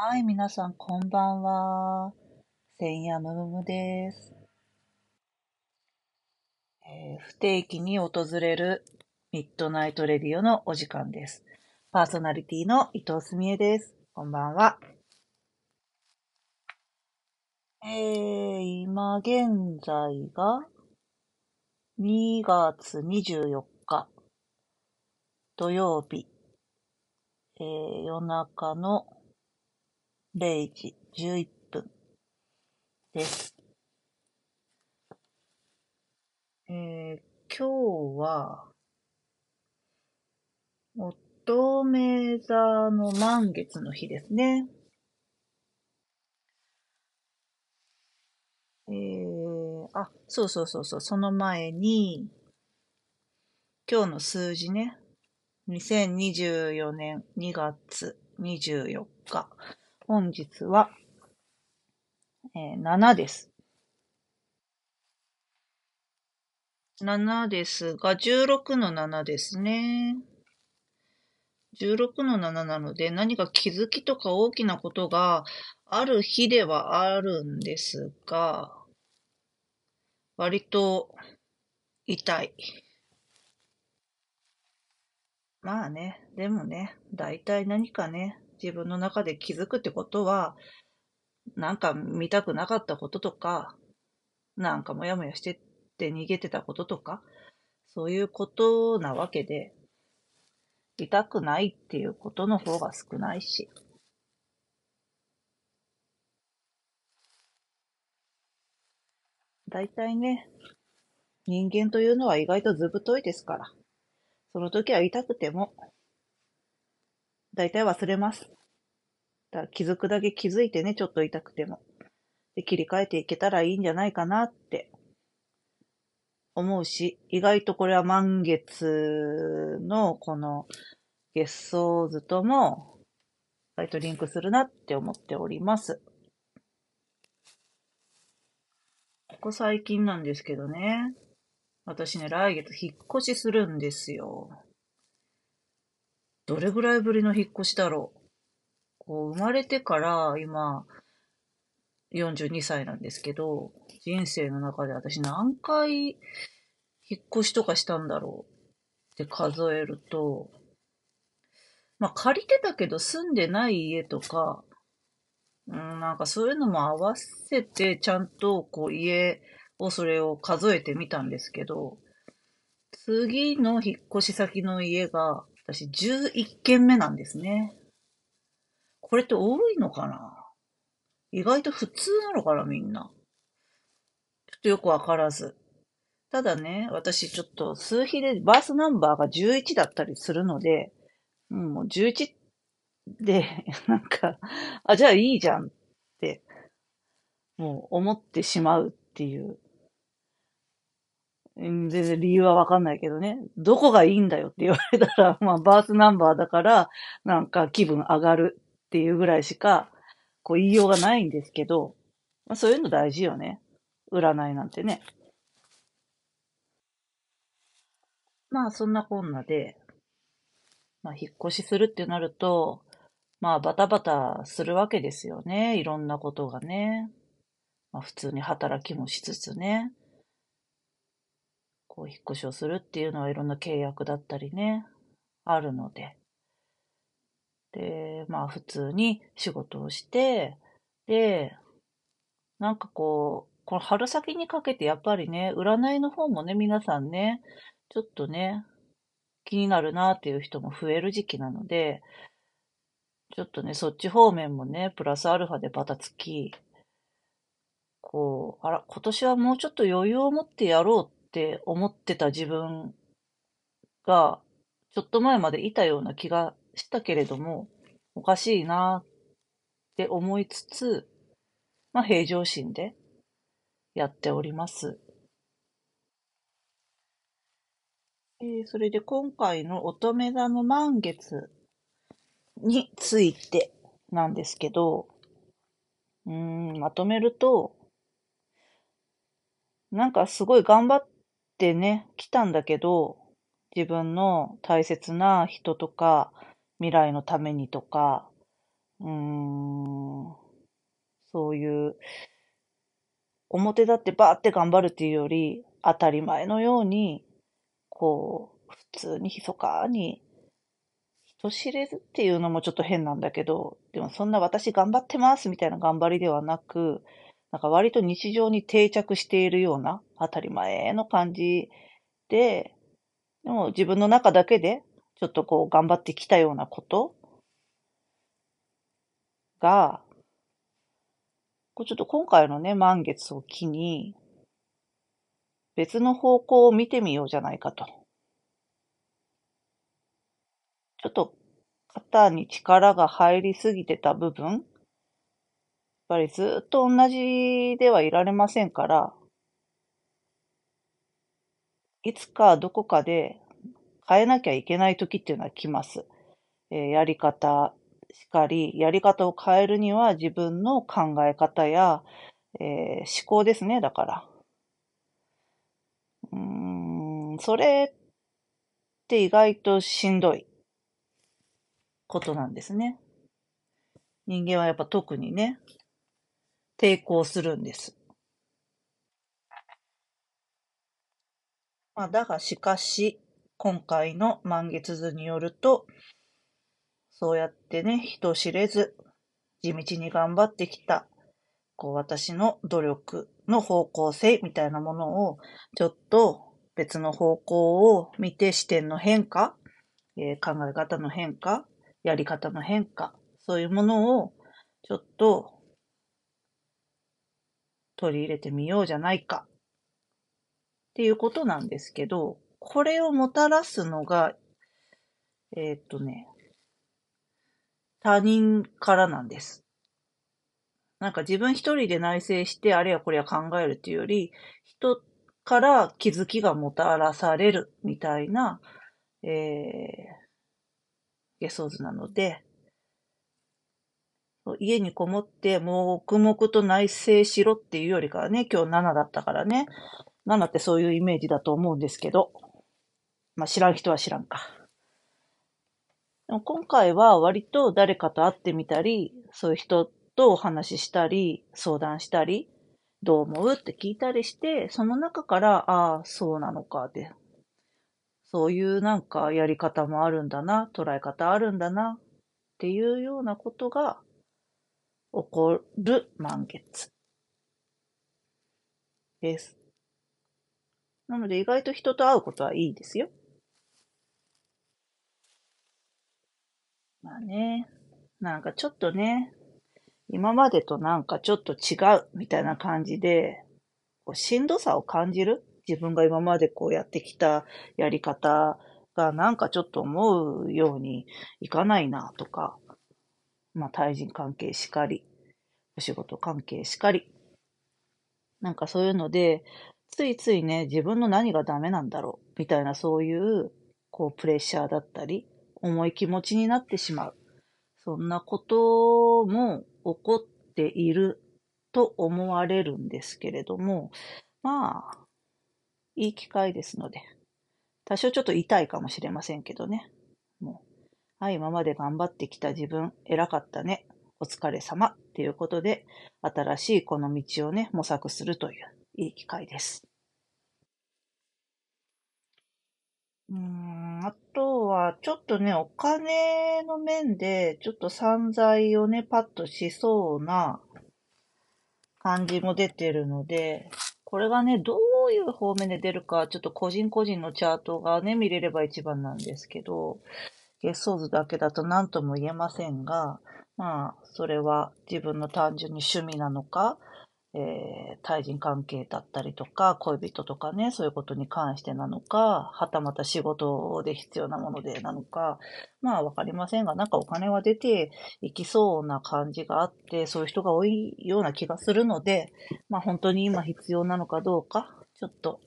はい、皆さん、こんばんは。千夜むむむです、えー、不定期に訪れる Midnight Radio のお時間です。パーソナリティの伊藤すみえです。こんばんは。えー、今現在が2月24日土曜日、えー、夜中の0時11分です。えー、今日は、乙女座の満月の日ですね。えー、あ、そうそうそうそう、その前に、今日の数字ね、2024年2月24日。本日は、えー、7です。7ですが、16の7ですね。16の7なので、何か気づきとか大きなことがある日ではあるんですが、割と痛い。まあね、でもね、大体何かね、自分の中で気づくってことは、なんか見たくなかったこととか、なんかもやもやしてって逃げてたこととか、そういうことなわけで、痛くないっていうことの方が少ないし。大体ね、人間というのは意外とずぶといですから。その時は痛くても、大体忘れます。だ気づくだけ気づいてね、ちょっと痛くても。で、切り替えていけたらいいんじゃないかなって思うし、意外とこれは満月のこの月相図とも、意外とリンクするなって思っております。ここ最近なんですけどね。私ね、来月引っ越しするんですよ。どれぐらいぶりの引っ越しだろう？こう、生まれてから今、42歳なんですけど、人生の中で私何回引っ越しとかしたんだろう？って数えると、まあ借りてたけど住んでない家とか、うん、なんかそういうのも合わせてちゃんとこう家をそれを数えてみたんですけど、次の引っ越し先の家が私11軒目なんですね。これって多いのかな？意外と普通なのかなみんな。ちょっとよくわからず。ただね、私ちょっと数比でバースナンバーが11だったりするので、うん、もう11で、なんか、あ、じゃあいいじゃんって、もう思ってしまうっていう。全然理由はわかんないけどね。どこがいいんだよって言われたら、まあバースナンバーだから、なんか気分上がるっていうぐらいしか、こう言いようがないんですけど、まあ、そういうの大事よね。占いなんてね。まあそんなこんなで、まあ引っ越しするってなると、まあバタバタするわけですよね。いろんなことがね。まあ普通に働きもしつつね。こう引っ越しをするっていうのはいろんな契約だったりね、あるので。で、まあ普通に仕事をして、で、なんかこう、この春先にかけてやっぱりね、占いの方もね、皆さんね、ちょっとね、気になるなっていう人も増える時期なので、ちょっとね、そっち方面もね、プラスアルファでバタつき、こう、あら、今年はもうちょっと余裕を持ってやろうって思ってた自分が、ちょっと前までいたような気がしたけれども、おかしいなって思いつつ、まあ平常心でやっております。えー、それで今回の乙女座の満月についてなんですけど、うん、まとめると、なんかすごい頑張っってね、来たんだけど、自分の大切な人とか、未来のためにとか、うーん、そういう、表立ってバーって頑張るっていうより、当たり前のように、こう、普通に密かに、人知れずっていうのもちょっと変なんだけど、でもそんな私頑張ってますみたいな頑張りではなく、なんか割と日常に定着しているような当たり前の感じで、でも自分の中だけでちょっとこう頑張ってきたようなことが、こうちょっと今回のね、満月を機に、別の方向を見てみようじゃないかと。ちょっと肩に力が入りすぎてた部分、ぱりずっと同じではいられませんから、いつかどこかで変えなきゃいけない時っていうのは来ます。えー、やり方しかり、やり方を変えるには自分の考え方や、えー、思考ですね、だから。うーん、それって意外としんどいことなんですね。人間はやっぱ特にね、抵抗するんです。まあ、だがしかし、今回の満月図によると、そうやってね、人知れず、地道に頑張ってきた、こう私の努力の方向性みたいなものを、ちょっと別の方向を見て視点の変化、えー、考え方の変化、やり方の変化、そういうものをちょっと取り入れてみようじゃないかっていうことなんですけど、これをもたらすのが、えー、っとね、他人からなんです。なんか自分一人で内省して、あれやこれや考えるっていうより、人から気づきがもたらされるみたいな、えー、下ー図なので、家にこもって黙々と内省しろっていうよりかはね、今日7だったからね、7ってそういうイメージだと思うんですけど、まあ知らん人は知らんか。でも今回は割と誰かと会ってみたり、そういう人とお話ししたり、相談したり、どう思うって聞いたりして、その中から、ああ、そうなのかって、そういうなんかやり方もあるんだな、捉え方あるんだな、っていうようなことが起こる満月。です。なので意外と人と会うことはいいですよ。まあね、なんかちょっとね、今までとなんかちょっと違うみたいな感じで、こうしんどさを感じる？自分が今までこうやってきたやり方がなんかちょっと思うようにいかないなとか、まあ対人関係しかり、お仕事関係しかり、なんかそういうので、ついついね、自分の何がダメなんだろうみたいなそういう、こうプレッシャーだったり、重い気持ちになってしまう。そんなことも起こっていると思われるんですけれども、まあ、いい機会ですので、多少ちょっと痛いかもしれませんけどね。もう、はい、今まで頑張ってきた自分、偉かったね。お疲れ様っていうことで、新しいこの道をね、模索するといういい機会です。うーん、あとは、ちょっとね、お金の面で、ちょっと散財をね、パッとしそうな感じも出てるので、これがね、どういう方面で出るか、ちょっと個人個人のチャートがね、見れれば一番なんですけど、月相図だけだと何とも言えませんが、まあ、それは自分の単純に趣味なのか、えー、対人関係だったりとか、恋人とかね、そういうことに関してなのか、はたまた仕事で必要なものでなのか、まあわかりませんが、なんかお金は出ていきそうな感じがあって、そういう人が多いような気がするので、まあ本当に今必要なのかどうか、ちょっと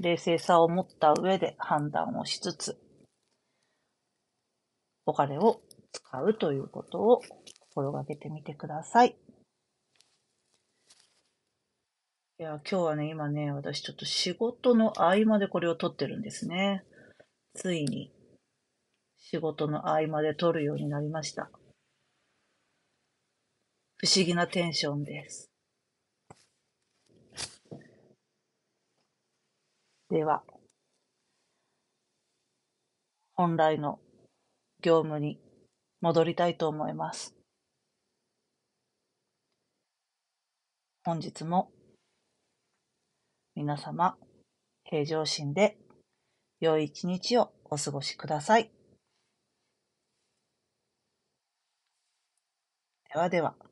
冷静さを持った上で判断をしつつ、お金を使うということを心がけてみてください。いや、今日はね、今ね、私ちょっと仕事の合間でこれを撮ってるんですね。ついに仕事の合間で撮るようになりました。不思議なテンションです。では、本来の業務に戻りたいと思います。本日も皆様平常心で良い一日をお過ごしください。ではでは。